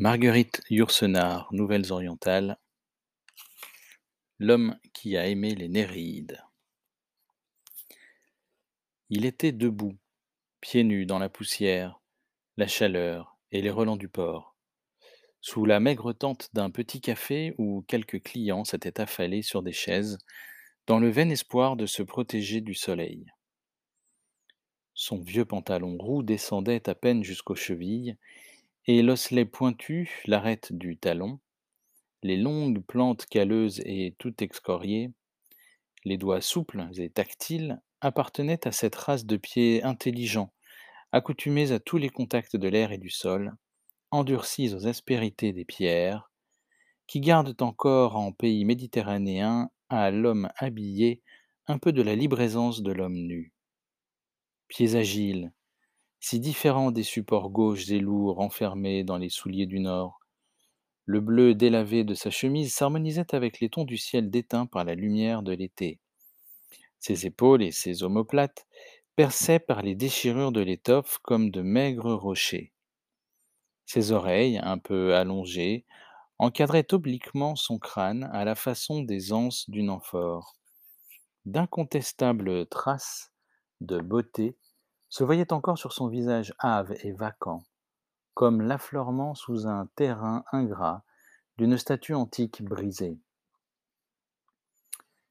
Marguerite Yourcenar, Nouvelles Orientales. L'homme qui a aimé les Néréides. Il était debout, pieds nus dans la poussière, la chaleur et les relents du port, sous la maigre tente d'un petit café où quelques clients s'étaient affalés sur des chaises, dans le vain espoir de se protéger du soleil. Son vieux pantalon roux descendait à peine jusqu'aux chevilles, et l'osselet pointu, l'arête du talon, les longues plantes calleuses et tout excoriées, les doigts souples et tactiles appartenaient à cette race de pieds intelligents, accoutumés à tous les contacts de l'air et du sol, endurcis aux aspérités des pierres, qui gardent encore en pays méditerranéen à l'homme habillé un peu de la libre aisance de l'homme nu. Pieds agiles, si différents des supports gauches et lourds enfermés dans les souliers du Nord, le bleu délavé de sa chemise s'harmonisait avec les tons du ciel déteints par la lumière de l'été. Ses épaules et ses omoplates perçaient par les déchirures de l'étoffe comme de maigres rochers. Ses oreilles, un peu allongées, encadraient obliquement son crâne à la façon des anses d'une amphore. D'incontestables traces de beauté se voyaient encore sur son visage hâve et vacant, comme l'affleurement sous un terrain ingrat d'une statue antique brisée.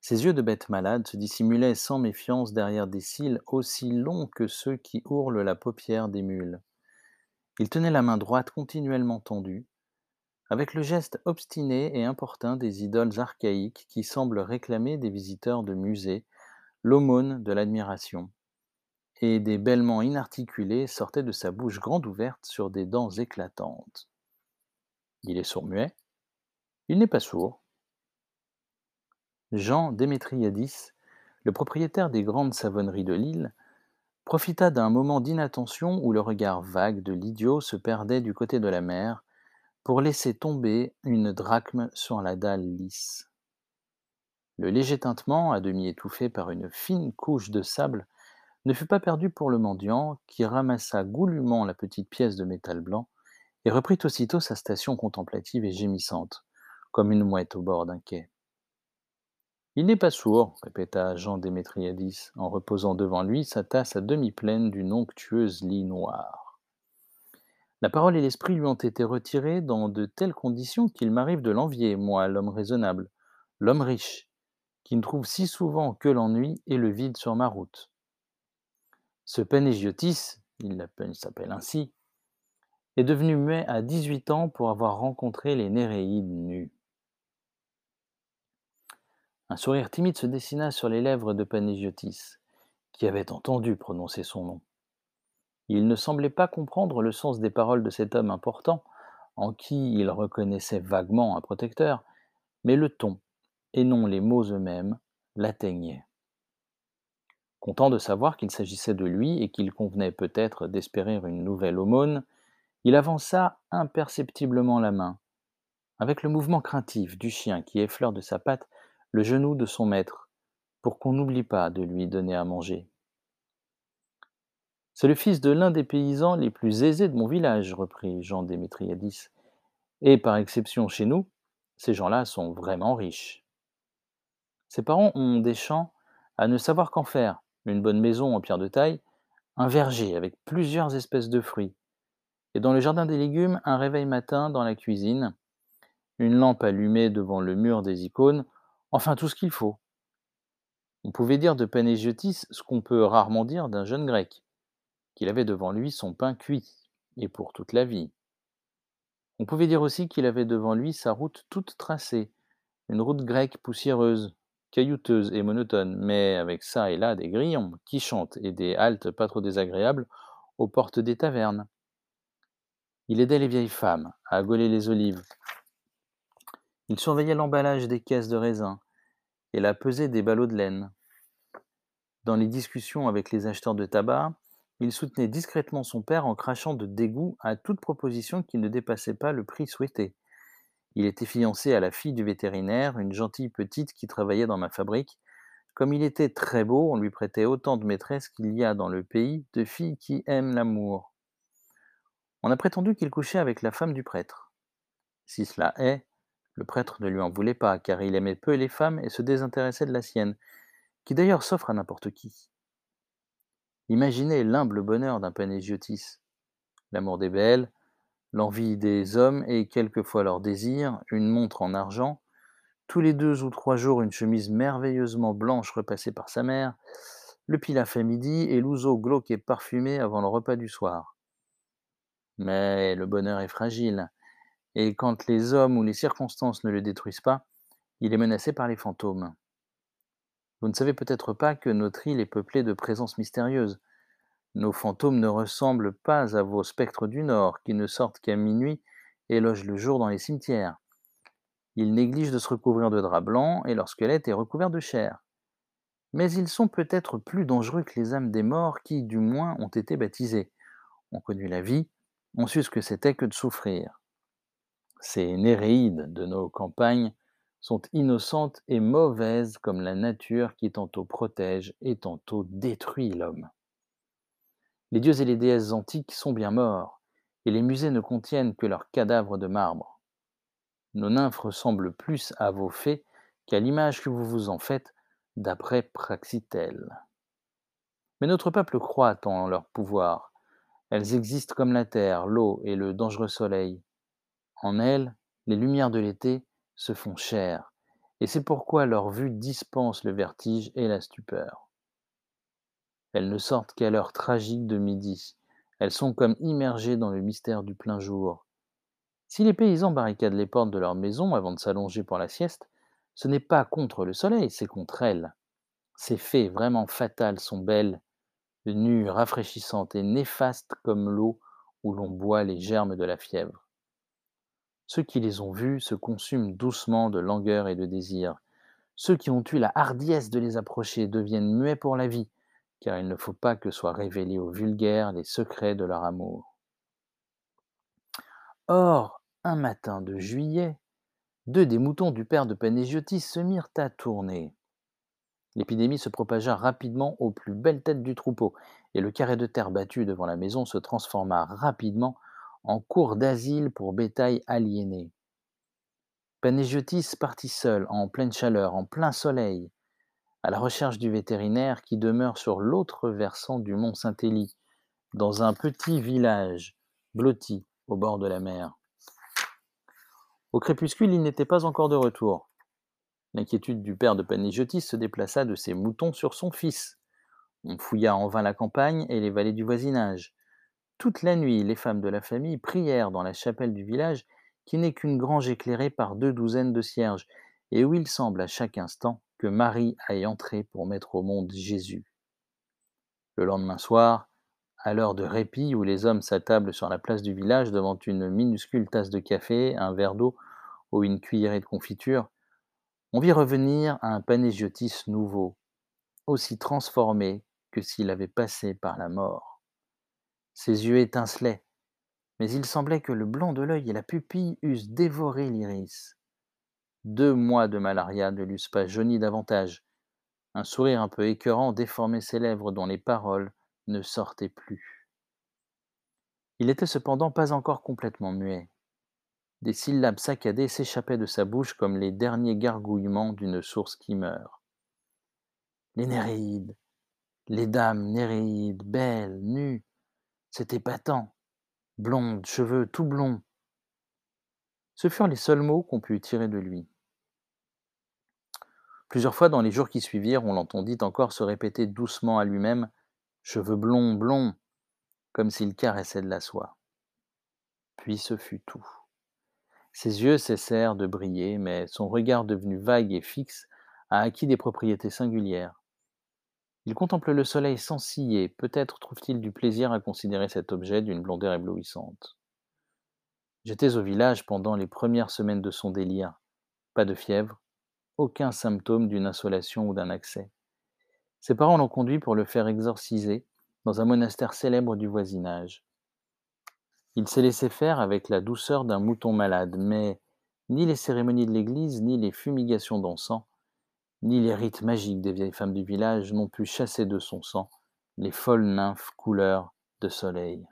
Ses yeux de bête malade se dissimulaient sans méfiance derrière des cils aussi longs que ceux qui ourlent la paupière des mules. Il tenait la main droite continuellement tendue, avec le geste obstiné et importun des idoles archaïques qui semblent réclamer des visiteurs de musées l'aumône de l'admiration et des bêlements inarticulés sortaient de sa bouche grande ouverte sur des dents éclatantes. Il est sourd-muet Il n'est pas sourd. Jean Démétriadis, le propriétaire des grandes savonneries de l'île, profita d'un moment d'inattention où le regard vague de l'idiot se perdait du côté de la mer pour laisser tomber une drachme sur la dalle lisse. Le léger tintement, à demi étouffé par une fine couche de sable, ne fut pas perdu pour le mendiant, qui ramassa goulûment la petite pièce de métal blanc et reprit aussitôt sa station contemplative et gémissante, comme une mouette au bord d'un quai. Il n'est pas sourd, répéta Jean Démétriadis, en reposant devant lui sa tasse à demi pleine d'une onctueuse lie noire. La parole et l'esprit lui ont été retirés dans de telles conditions qu'il m'arrive de l'envier, moi, l'homme raisonnable, l'homme riche, qui ne trouve si souvent que l'ennui et le vide sur ma route. Ce Panégiotis, il s'appelle ainsi, est devenu muet à 18 ans pour avoir rencontré les Néréides nus. Un sourire timide se dessina sur les lèvres de Panégiotis, qui avait entendu prononcer son nom. Il ne semblait pas comprendre le sens des paroles de cet homme important, en qui il reconnaissait vaguement un protecteur, mais le ton, et non les mots eux-mêmes, l'atteignaient. Content de savoir qu'il s'agissait de lui et qu'il convenait peut-être d'espérer une nouvelle aumône, il avança imperceptiblement la main, avec le mouvement craintif du chien qui effleure de sa patte le genou de son maître, pour qu'on n'oublie pas de lui donner à manger. C'est le fils de l'un des paysans les plus aisés de mon village, reprit Jean Démétriadis. Et par exception chez nous, ces gens-là sont vraiment riches. Ses parents ont des champs à ne savoir qu'en faire, une bonne maison en pierre de taille, un verger avec plusieurs espèces de fruits, et dans le jardin des légumes, un réveil matin dans la cuisine, une lampe allumée devant le mur des icônes, enfin tout ce qu'il faut. On pouvait dire de Panégiotis ce qu'on peut rarement dire d'un jeune grec, qu'il avait devant lui son pain cuit, et pour toute la vie. On pouvait dire aussi qu'il avait devant lui sa route toute tracée, une route grecque poussiéreuse, caillouteuse et monotone, mais avec ça et là des grillons qui chantent et des haltes pas trop désagréables aux portes des tavernes. Il aidait les vieilles femmes à gauler les olives. Il surveillait l'emballage des caisses de raisin et la pesée des ballots de laine. Dans les discussions avec les acheteurs de tabac, il soutenait discrètement son père en crachant de dégoût à toute proposition qui ne dépassait pas le prix souhaité. Il était fiancé à la fille du vétérinaire, une gentille petite qui travaillait dans ma fabrique. Comme il était très beau, on lui prêtait autant de maîtresses qu'il y a dans le pays de filles qui aiment l'amour. On a prétendu qu'il couchait avec la femme du prêtre. Si cela est, le prêtre ne lui en voulait pas, car il aimait peu les femmes et se désintéressait de la sienne, qui d'ailleurs s'offre à n'importe qui. Imaginez l'humble bonheur d'un Panégiotis. L'amour des belles, l'envie des hommes et quelquefois leur désir, une montre en argent, tous les deux ou trois jours une chemise merveilleusement blanche repassée par sa mère, le pilaf à midi et l'ouzo glauque et parfumé avant le repas du soir. Mais le bonheur est fragile, et quand les hommes ou les circonstances ne le détruisent pas, il est menacé par les fantômes. Vous ne savez peut-être pas que notre île est peuplée de présences mystérieuses. Nos fantômes ne ressemblent pas à vos spectres du Nord, qui ne sortent qu'à minuit et logent le jour dans les cimetières. Ils négligent de se recouvrir de draps blancs et leur squelette est recouvert de chair. Mais ils sont peut-être plus dangereux que les âmes des morts qui, du moins, ont été baptisés, ont connu la vie, ont su ce que c'était que de souffrir. Ces Néréides de nos campagnes sont innocentes et mauvaises comme la nature qui tantôt protège et tantôt détruit l'homme. Les dieux et les déesses antiques sont bien morts, et les musées ne contiennent que leurs cadavres de marbre. Nos nymphes ressemblent plus à vos fées qu'à l'image que vous vous en faites d'après Praxitèle. Mais notre peuple croit en leur pouvoir. Elles existent comme la terre, l'eau et le dangereux soleil. En elles, les lumières de l'été se font chères, et c'est pourquoi leur vue dispense le vertige et la stupeur. Elles ne sortent qu'à l'heure tragique de midi. Elles sont comme immergées dans le mystère du plein jour. Si les paysans barricadent les portes de leur maison avant de s'allonger pour la sieste, ce n'est pas contre le soleil, c'est contre elles. Ces fées vraiment fatales sont belles, nues, rafraîchissantes et néfastes comme l'eau où l'on boit les germes de la fièvre. Ceux qui les ont vues se consument doucement de langueur et de désir. Ceux qui ont eu la hardiesse de les approcher deviennent muets pour la vie, car il ne faut pas que soient révélés aux vulgaires les secrets de leur amour. Or, un matin de juillet, deux des moutons du père de Panégiotis se mirent à tourner. L'épidémie se propagea rapidement aux plus belles têtes du troupeau, et le carré de terre battu devant la maison se transforma rapidement en cour d'asile pour bétail aliéné. Panégiotis partit seul, en pleine chaleur, en plein soleil, à la recherche du vétérinaire qui demeure sur l'autre versant du mont Saint-Élie, dans un petit village blotti au bord de la mer. Au crépuscule, il n'était pas encore de retour. L'inquiétude du père de Panégiotis se déplaça de ses moutons sur son fils. On fouilla en vain la campagne et les vallées du voisinage. Toute la nuit, les femmes de la famille prièrent dans la chapelle du village, qui n'est qu'une grange éclairée par deux douzaines de cierges, et où il semble à chaque instant que Marie aille entrer pour mettre au monde Jésus. Le lendemain soir, à l'heure de répit où les hommes s'attablent sur la place du village devant une minuscule tasse de café, un verre d'eau ou une cuillerée de confiture, on vit revenir un panégiotis nouveau, aussi transformé que s'il avait passé par la mort. Ses yeux étincelaient, mais il semblait que le blanc de l'œil et la pupille eussent dévoré l'iris. Deux mois de malaria ne l'eussent pas jauni davantage. Un sourire un peu écœurant déformait ses lèvres dont les paroles ne sortaient plus. Il était cependant pas encore complètement muet. Des syllabes saccadées s'échappaient de sa bouche comme les derniers gargouillements d'une source qui meurt. Les Néréides, les dames Néréides, belles, nues, c'était épatant, blondes, cheveux tout blonds, ce furent les seuls mots qu'on put tirer de lui. Plusieurs fois dans les jours qui suivirent, on l'entendit encore se répéter doucement à lui-même Cheveux blonds, blonds, comme s'il caressait de la soie. Puis ce fut tout. Ses yeux cessèrent de briller, mais son regard devenu vague et fixe a acquis des propriétés singulières. Il contemple le soleil sans ciller, peut-être trouve-t-il du plaisir à considérer cet objet d'une blondeur éblouissante. J'étais au village pendant les premières semaines de son délire. Pas de fièvre, aucun symptôme d'une insolation ou d'un accès. Ses parents l'ont conduit pour le faire exorciser dans un monastère célèbre du voisinage. Il s'est laissé faire avec la douceur d'un mouton malade, mais ni les cérémonies de l'église, ni les fumigations d'encens, ni les rites magiques des vieilles femmes du village n'ont pu chasser de son sang les folles nymphes couleur de soleil.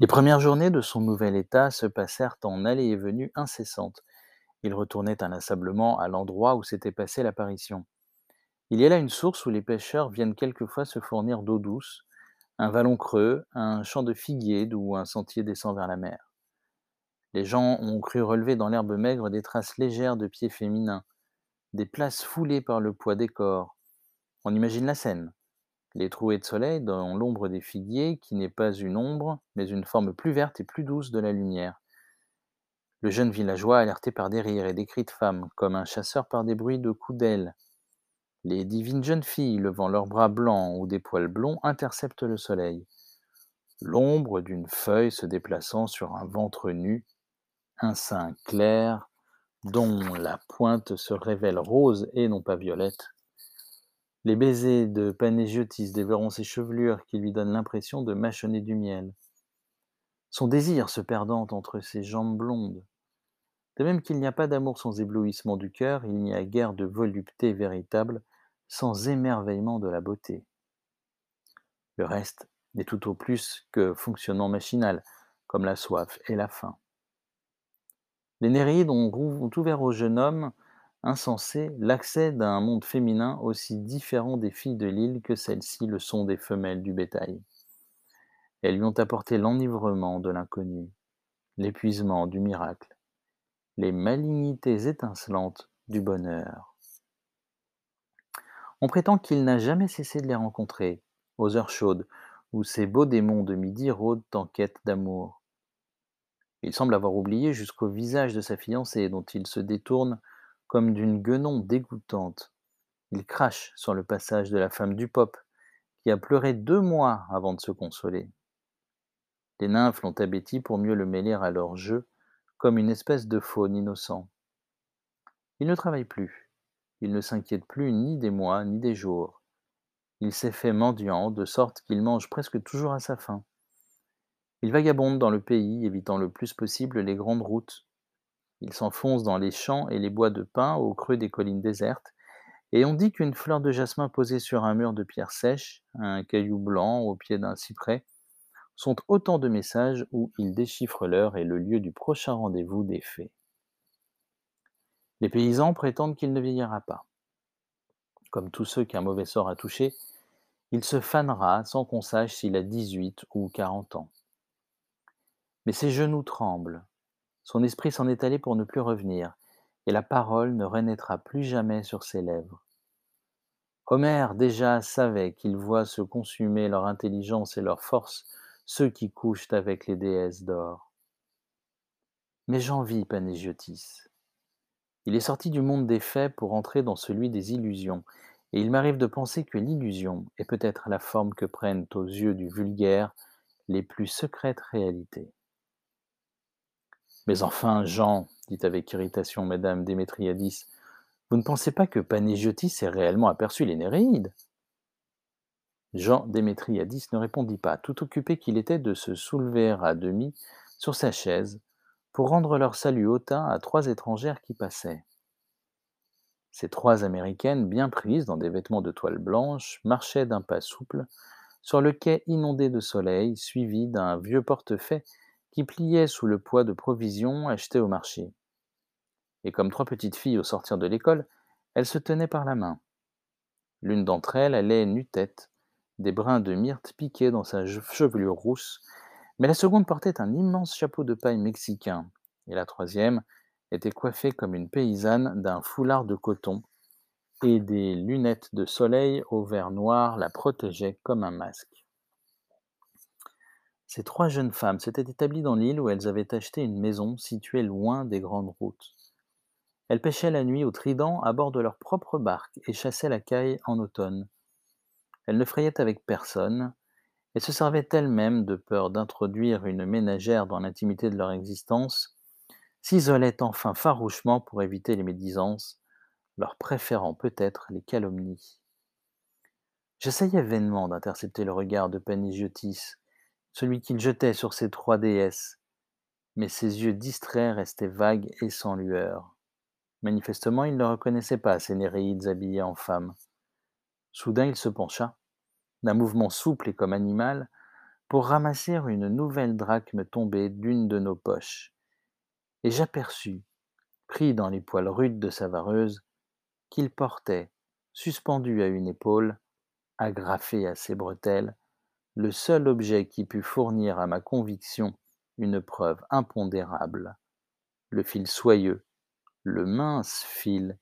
Les premières journées de son nouvel état se passèrent en allées et venues incessantes. Il retournait inlassablement à l'endroit où s'était passée l'apparition. Il y a là une source où les pêcheurs viennent quelquefois se fournir d'eau douce, un vallon creux, un champ de figuiers d'où un sentier descend vers la mer. Les gens ont cru relever dans l'herbe maigre des traces légères de pieds féminins, des places foulées par le poids des corps. On imagine la scène. Les trouées de soleil dans l'ombre des figuiers, qui n'est pas une ombre, mais une forme plus verte et plus douce de la lumière. Le jeune villageois alerté par des rires et des cris de femmes, comme un chasseur par des bruits de coups d'ailes. Les divines jeunes filles, levant leurs bras blancs ou des poils blonds, interceptent le soleil. L'ombre d'une feuille se déplaçant sur un ventre nu, un sein clair, dont la pointe se révèle rose et non pas violette. Les baisers de Panégiotis dévorant ses chevelures qui lui donnent l'impression de mâchonner du miel. Son désir se perdant entre ses jambes blondes. De même qu'il n'y a pas d'amour sans éblouissement du cœur, il n'y a guère de volupté véritable sans émerveillement de la beauté. Le reste n'est tout au plus que fonctionnement machinal, comme la soif et la faim. Les Néréides ont ouvert au jeune homme insensé l'accès d'un monde féminin aussi différent des filles de l'île que celles-ci le sont des femelles du bétail. Elles lui ont apporté l'enivrement de l'inconnu, l'épuisement du miracle, les malignités étincelantes du bonheur. On prétend qu'il n'a jamais cessé de les rencontrer, aux heures chaudes, où ces beaux démons de midi rôdent en quête d'amour. Il semble avoir oublié jusqu'au visage de sa fiancée, dont il se détourne comme d'une guenon dégoûtante. Il crache sur le passage de la femme du pop, qui a pleuré deux mois avant de se consoler. Les nymphes l'ont abéti pour mieux le mêler à leur jeu, comme une espèce de faune innocent. Il ne travaille plus. Il ne s'inquiète plus ni des mois ni des jours. Il s'est fait mendiant, de sorte qu'il mange presque toujours à sa faim. Il vagabonde dans le pays, évitant le plus possible les grandes routes. Il s'enfonce dans les champs et les bois de pin au creux des collines désertes, et on dit qu'une fleur de jasmin posée sur un mur de pierre sèche, un caillou blanc au pied d'un cyprès, sont autant de messages où il déchiffre l'heure et le lieu du prochain rendez-vous des fées. Les paysans prétendent qu'il ne vieillira pas. Comme tous ceux qu'un mauvais sort a touchés, il se fanera sans qu'on sache s'il a 18 ou 40 ans. Mais ses genoux tremblent, son esprit s'en est allé pour ne plus revenir, et la parole ne renaîtra plus jamais sur ses lèvres. Homère déjà savait qu'il voit se consumer leur intelligence et leur force ceux qui couchent avec les déesses d'or. Mais j'envie Panégiotis. Il est sorti du monde des faits pour entrer dans celui des illusions, et il m'arrive de penser que l'illusion est peut-être la forme que prennent aux yeux du vulgaire les plus secrètes réalités. Mais enfin, Jean, dit avec irritation madame Démétriadis, vous ne pensez pas que Panégiotis ait réellement aperçu les Néréides Jean Démétriadis ne répondit pas, tout occupé qu'il était de se soulever à demi sur sa chaise pour rendre leur salut hautain à trois étrangères qui passaient. Ces trois Américaines, bien prises dans des vêtements de toile blanche, marchaient d'un pas souple sur le quai inondé de soleil, suivi d'un vieux portefaix qui pliait sous le poids de provisions achetées au marché. Et comme trois petites filles au sortir de l'école, elles se tenaient par la main. L'une d'entre elles allait nu-tête, des brins de myrte piquaient dans sa chevelure rousse, mais la seconde portait un immense chapeau de paille mexicain, et la troisième était coiffée comme une paysanne d'un foulard de coton, et des lunettes de soleil au verre noir la protégeaient comme un masque. Ces trois jeunes femmes s'étaient établies dans l'île où elles avaient acheté une maison située loin des grandes routes. Elles pêchaient la nuit au trident à bord de leur propre barque et chassaient la caille en automne. Elles ne frayaient avec personne, et se servaient elles-mêmes de peur d'introduire une ménagère dans l'intimité de leur existence, s'isolaient enfin farouchement pour éviter les médisances, leur préférant peut-être les calomnies. J'essayais vainement d'intercepter le regard de Panégiotis, celui qu'il jetait sur ces trois déesses, mais ses yeux distraits restaient vagues et sans lueur. Manifestement, il ne reconnaissait pas ces Néréides habillées en femmes. Soudain il se pencha, d'un mouvement souple et comme animal, pour ramasser une nouvelle drachme tombée d'une de nos poches, et j'aperçus, pris dans les poils rudes de sa vareuse, qu'il portait, suspendu à une épaule, agrafé à ses bretelles, le seul objet qui put fournir à ma conviction une preuve impondérable, le fil soyeux, le mince fil,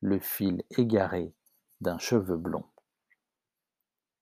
le fil égaré d'un cheveu blond.